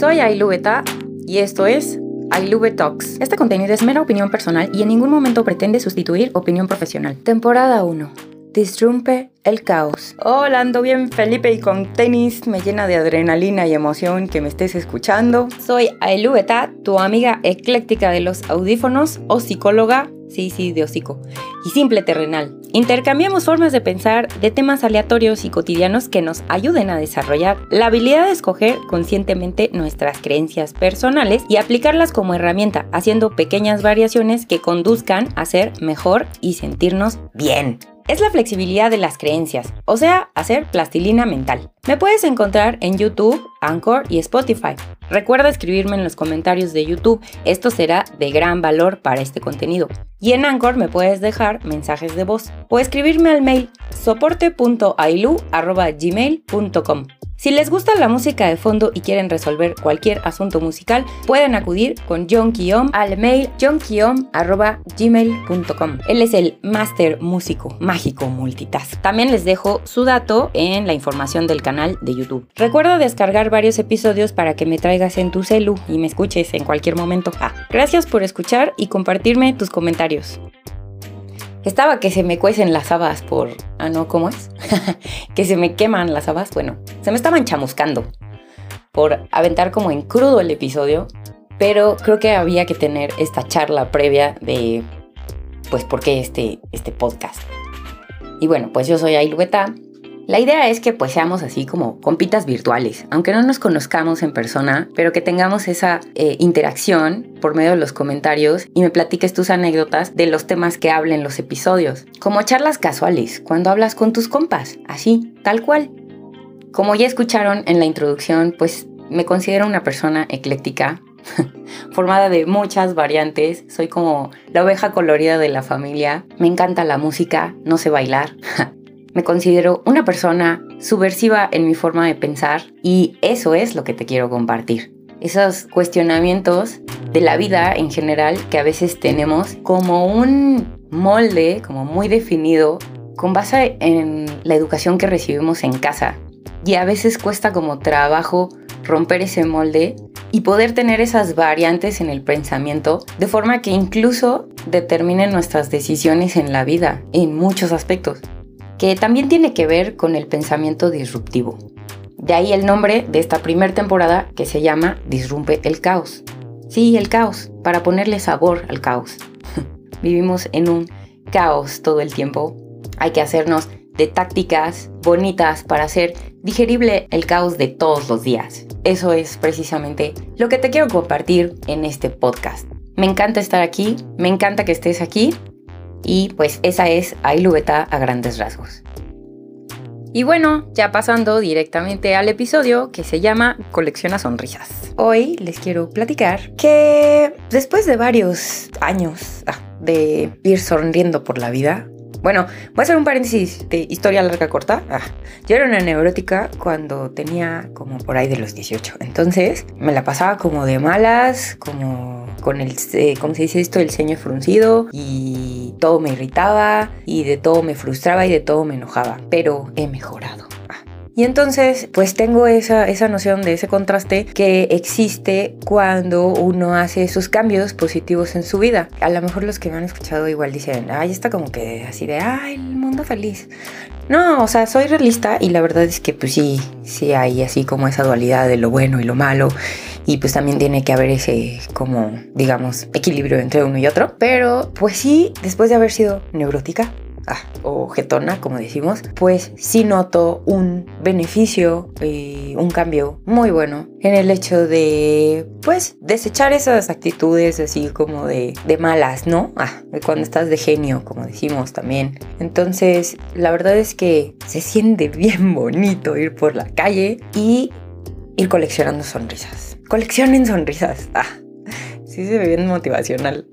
Soy Ailu Beta y esto es Ailube Talks. Este contenido es mera opinión personal y en ningún momento pretende sustituir opinión profesional. Temporada 1. Disrumpe el caos. Hola, ando bien Felipe y con tenis me llena de adrenalina y emoción que me estés escuchando. Soy Ailu Beta, tu amiga ecléctica de los audífonos o psicóloga sí, sí, de hocico, y simple terrenal. Intercambiamos formas de pensar de temas aleatorios y cotidianos que nos ayuden a desarrollar la habilidad de escoger conscientemente nuestras creencias personales y aplicarlas como herramienta, haciendo pequeñas variaciones que conduzcan a ser mejor y sentirnos bien es la flexibilidad de las creencias, o sea, hacer plastilina mental. Me puedes encontrar en YouTube, Anchor y Spotify. Recuerda escribirme en los comentarios de YouTube, esto será de gran valor para este contenido. Y en Anchor me puedes dejar mensajes de voz o escribirme al mail soporte.ailu.gmail.com. Si les gusta la música de fondo y quieren resolver cualquier asunto musical, pueden acudir con John Kiom al mail johnkiom.gmail.com. Él es el máster músico mágico multitask. También les dejo su dato en la información del canal de YouTube. Recuerda descargar varios episodios para que me traigas en tu celu y me escuches en cualquier momento. Ah, gracias por escuchar y compartirme tus comentarios. Estaba que se me cuecen las habas por... Ah, no, ¿cómo es? que se me queman las habas. Bueno, se me estaban chamuscando por aventar como en crudo el episodio, pero creo que había que tener esta charla previa de, pues, por qué este, este podcast. Y bueno, pues yo soy Ailubeta la idea es que pues seamos así como compitas virtuales, aunque no nos conozcamos en persona, pero que tengamos esa eh, interacción por medio de los comentarios y me platiques tus anécdotas de los temas que hablen los episodios, como charlas casuales, cuando hablas con tus compas, así, tal cual. Como ya escucharon en la introducción, pues me considero una persona ecléctica, formada de muchas variantes. Soy como la oveja colorida de la familia. Me encanta la música, no sé bailar. Me considero una persona subversiva en mi forma de pensar y eso es lo que te quiero compartir. Esos cuestionamientos de la vida en general que a veces tenemos como un molde, como muy definido, con base en la educación que recibimos en casa. Y a veces cuesta como trabajo romper ese molde y poder tener esas variantes en el pensamiento de forma que incluso determinen nuestras decisiones en la vida en muchos aspectos que también tiene que ver con el pensamiento disruptivo. De ahí el nombre de esta primera temporada que se llama Disrumpe el caos. Sí, el caos, para ponerle sabor al caos. Vivimos en un caos todo el tiempo. Hay que hacernos de tácticas bonitas para hacer digerible el caos de todos los días. Eso es precisamente lo que te quiero compartir en este podcast. Me encanta estar aquí, me encanta que estés aquí y pues esa es Ailubeta a grandes rasgos. Y bueno, ya pasando directamente al episodio que se llama Colecciona Sonrisas. Hoy les quiero platicar que después de varios años ah, de ir sonriendo por la vida, bueno, voy a hacer un paréntesis de historia larga corta. Ah, yo era una neurótica cuando tenía como por ahí de los 18. Entonces me la pasaba como de malas, como con el, eh, ¿cómo se dice esto? El ceño fruncido y todo me irritaba y de todo me frustraba y de todo me enojaba, pero he mejorado. Y entonces, pues tengo esa, esa noción de ese contraste que existe cuando uno hace esos cambios positivos en su vida. A lo mejor los que me han escuchado igual dicen, ay, está como que así de, ay, el mundo feliz. No, o sea, soy realista y la verdad es que pues sí, sí hay así como esa dualidad de lo bueno y lo malo y pues también tiene que haber ese como digamos equilibrio entre uno y otro. Pero pues sí, después de haber sido neurótica, ah, o getona, como decimos, pues sí noto un beneficio y un cambio muy bueno en el hecho de, pues, desechar esas actitudes así como de, de malas, ¿no? Ah, cuando estás de genio, como decimos también. Entonces, la verdad es que se siente bien bonito ir por la calle y ir coleccionando sonrisas. Coleccionen sonrisas. Ah, sí se ve bien motivacional.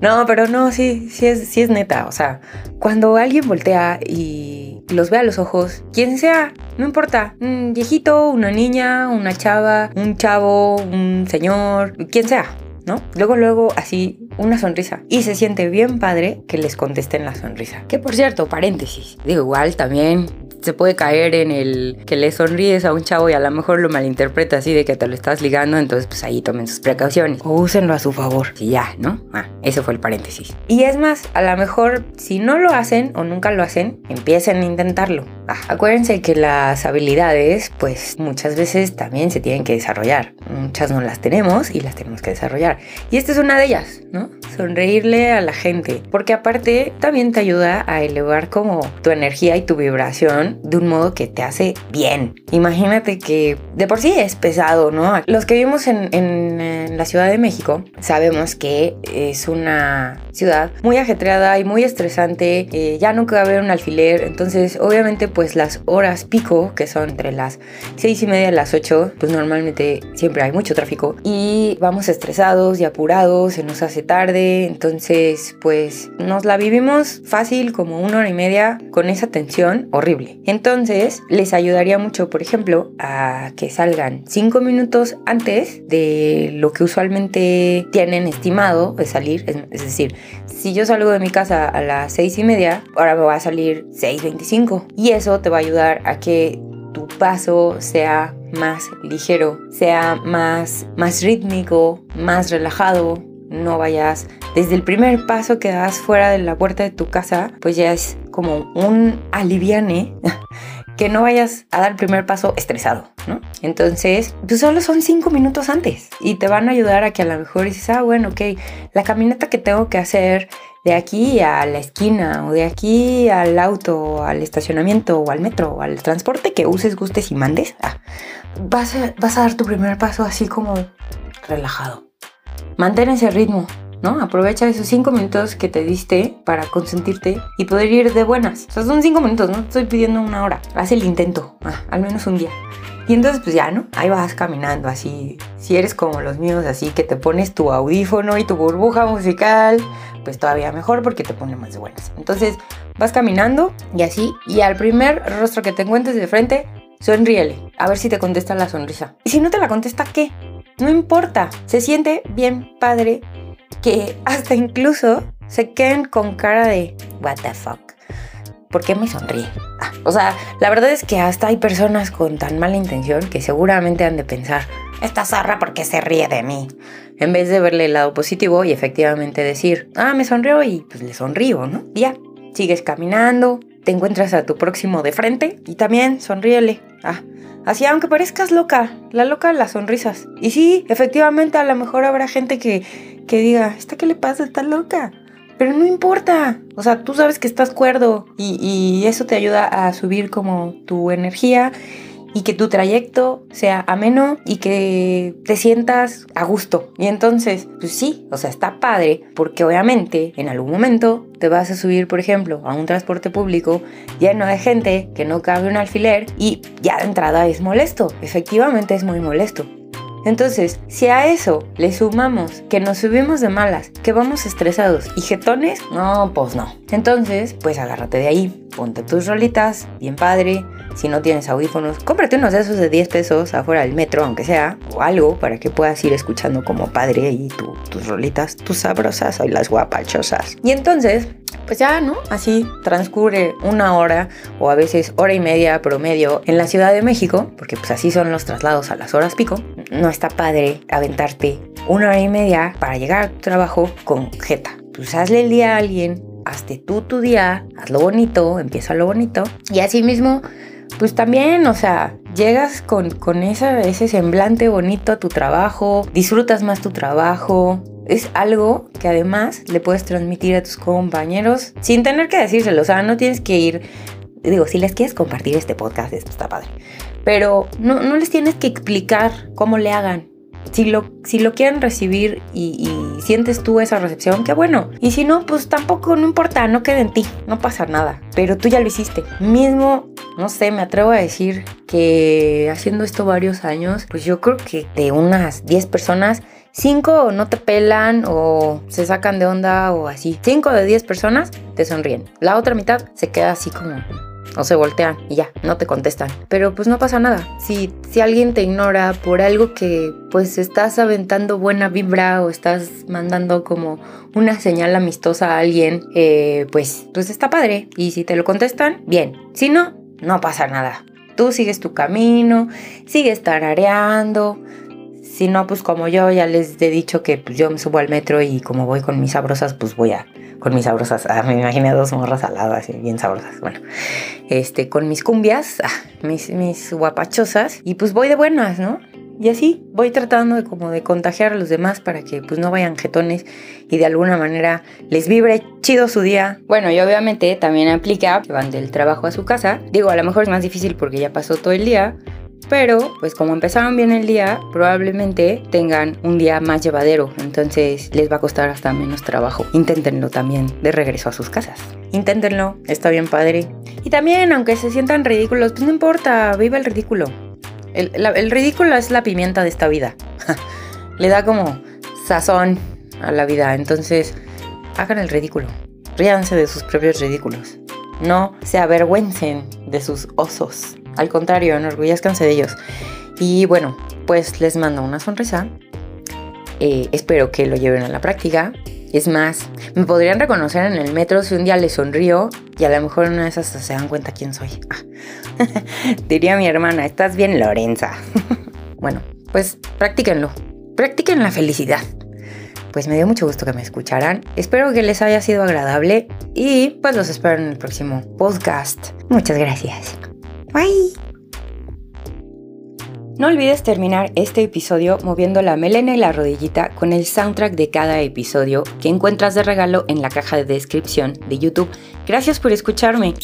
No, pero no, sí, sí es, sí es neta. O sea, cuando alguien voltea y los ve a los ojos, quien sea, no importa, un viejito, una niña, una chava, un chavo, un señor, quien sea, ¿no? Luego, luego, así, una sonrisa. Y se siente bien padre que les contesten la sonrisa. Que por cierto, paréntesis, digo, igual también se puede caer en el que le sonríes a un chavo y a lo mejor lo malinterpreta así de que te lo estás ligando, entonces pues ahí tomen sus precauciones o úsenlo a su favor. Y ya, ¿no? Ah, ese fue el paréntesis. Y es más, a lo mejor si no lo hacen o nunca lo hacen, empiecen a intentarlo. Ah, acuérdense que las habilidades pues muchas veces también se tienen que desarrollar. Muchas no las tenemos y las tenemos que desarrollar. Y esta es una de ellas, ¿no? Sonreírle a la gente. Porque aparte también te ayuda a elevar como tu energía y tu vibración de un modo que te hace bien. Imagínate que de por sí es pesado, ¿no? Los que vivimos en, la Ciudad de México sabemos que es una ciudad muy ajetreada y muy estresante. Eh, ya nunca va a haber un alfiler. Entonces, obviamente, pues las horas pico, que son entre las 6 y media y las 8, pues normalmente siempre hay mucho tráfico. Y vamos estresados y apurados, se nos hace tarde. Entonces, pues nos la vivimos fácil como una hora y media con esa tensión horrible. Entonces, les ayudaría mucho, por ejemplo, a que salgan 5 minutos antes de lo que usualmente tienen estimado de salir. Es, decir, si yo salgo de mi casa a las 6 y media, ahora me va a salir 6.25. Y eso te va a ayudar a que tu paso sea más ligero, sea más, más rítmico, más relajado, no vayas desde el primer paso que das fuera de la puerta de tu casa, pues ya es como un aliviane que no vayas a dar el primer paso estresado, ¿no? Entonces, pues solo son cinco minutos antes y te van a ayudar a que a lo mejor dices, ah, bueno, ok, la caminata que tengo que hacer de aquí a la esquina o de aquí al auto, al estacionamiento o al metro o al transporte que uses, gustes y mandes, ah, vas, a, vas a dar tu primer paso así como relajado. Mantén ese ritmo, ¿no? Aprovecha esos cinco minutos que te diste para consentirte y poder ir de buenas. O sea, son cinco minutos, no estoy pidiendo una hora. Haz el intento, ah, al menos un día. Y entonces pues ya, ¿no? Ahí vas caminando así. Si eres como los míos, así que te pones tu audífono y tu burbuja musical, pues todavía mejor porque te pone más de buenas. Entonces vas caminando y así, y al primer rostro que te encuentres de frente, sonríele. A ver si te contesta la sonrisa. Y si no te la contesta, ¿qué? No importa. Se siente bien padre que hasta incluso se queden con cara de what the fuck. ¿Por qué me sonríe? Ah, o sea, la verdad es que hasta hay personas con tan mala intención que seguramente han de pensar, esta zarra porque se ríe de mí. En vez de verle el lado positivo y efectivamente decir, ah, me sonrió y pues le sonrío, ¿no? ya, sigues caminando, te encuentras a tu próximo de frente y también sonríele. Ah, así aunque parezcas loca, la loca las sonrisas. Y sí, efectivamente a lo mejor habrá gente que, que diga, ¿esta qué le pasa? Está loca. Pero no importa. O sea, tú sabes que estás cuerdo y, y eso te ayuda a subir como tu energía y que tu trayecto sea ameno y que te sientas a gusto. Y entonces, pues sí, o sea, está padre porque obviamente en algún momento te vas a subir, por ejemplo, a un transporte público lleno de gente que no cabe un alfiler y ya de entrada es molesto. Efectivamente es muy molesto. Entonces, si a eso le sumamos que nos subimos de malas, que vamos estresados y jetones, no, pues no. Entonces, pues agárrate de ahí, ponte tus rolitas, bien padre. Si no tienes audífonos, cómprate unos de esos de 10 pesos afuera del metro, aunque sea, o algo para que puedas ir escuchando como padre ahí tus rolitas, tus sabrosas y las guapachosas. Y entonces, pues ya, ¿no? Así transcurre una hora o a veces hora y media promedio en la Ciudad de México, porque pues así son los traslados a las horas pico. No está padre aventarte una hora y media para llegar a tu trabajo con jeta. Pues hazle el día a alguien, hazte tú tu día, hazlo bonito, empieza lo bonito. Y así mismo, pues también, o sea, llegas con, con ese semblante bonito a tu trabajo, disfrutas más tu trabajo, es algo que además le puedes transmitir a tus compañeros sin tener que decírselo. O sea, no tienes que ir. Digo, si les quieres compartir este podcast, esto está padre. Pero no, les tienes que explicar cómo le hagan. Si lo, si lo quieren recibir y, y, sientes tú esa recepción, qué bueno. Y si no, pues tampoco, no importa, no queda en ti, no pasa nada. Pero tú ya lo hiciste. Mismo, no sé, me atrevo a decir que haciendo esto varios años, pues yo creo que de unas 10 personas Cinco no te pelan o se sacan de onda o así. Cinco de diez personas te sonríen. La otra mitad se queda así como o se voltean y ya, no te contestan. Pero pues no pasa nada. Si, si alguien te ignora por algo que pues estás aventando buena vibra o estás mandando como una señal amistosa a alguien, eh, pues, pues está padre. Y si te lo contestan, bien. Si no, no pasa nada. Tú sigues tu camino, sigues tarareando. Si no, pues como yo ya les he dicho que pues, yo me subo al metro y como voy con mis sabrosas, pues voy a con mis sabrosas. Ah, me imaginé dos morras al lado, así, bien sabrosas. Bueno, este, con mis cumbias, ah, mis, mis guapachosas. Y pues voy de buenas, ¿no? Y así voy tratando de como de contagiar a los demás para que pues no vayan jetones y de alguna manera les vibre chido su día. Bueno, y obviamente también aplica que van del trabajo a su casa. Digo, a lo mejor es más difícil porque ya pasó todo el día, pero pues como empezaron bien el día, probablemente tengan un día más llevadero, entonces les va a costar hasta menos trabajo. Inténtenlo también de regreso a sus casas. Inténtenlo, está bien padre. Y también, aunque se sientan ridículos, pues no importa, viva el ridículo. El, ridículo es la pimienta de esta vida. Le da como sazón a la vida. Entonces, hagan el ridículo. Ríanse de sus propios ridículos. No se avergüencen de sus osos. Al contrario, enorgullezcanse de ellos. Y bueno, pues les mando una sonrisa. Eh, espero que lo lleven a la práctica. Es más, me podrían reconocer en el metro si un día les sonrío y a lo mejor una de esas se dan cuenta quién soy. Diría mi hermana, estás bien Lorenza. bueno, pues practíquenlo. Practiquen la felicidad. Pues me dio mucho gusto que me escucharan. Espero que les haya sido agradable y pues los espero en el próximo podcast. Muchas gracias. Bye. No olvides terminar este episodio moviendo la melena y la rodillita con el soundtrack de cada episodio que encuentras de regalo en la caja de descripción de YouTube. Gracias por escucharme.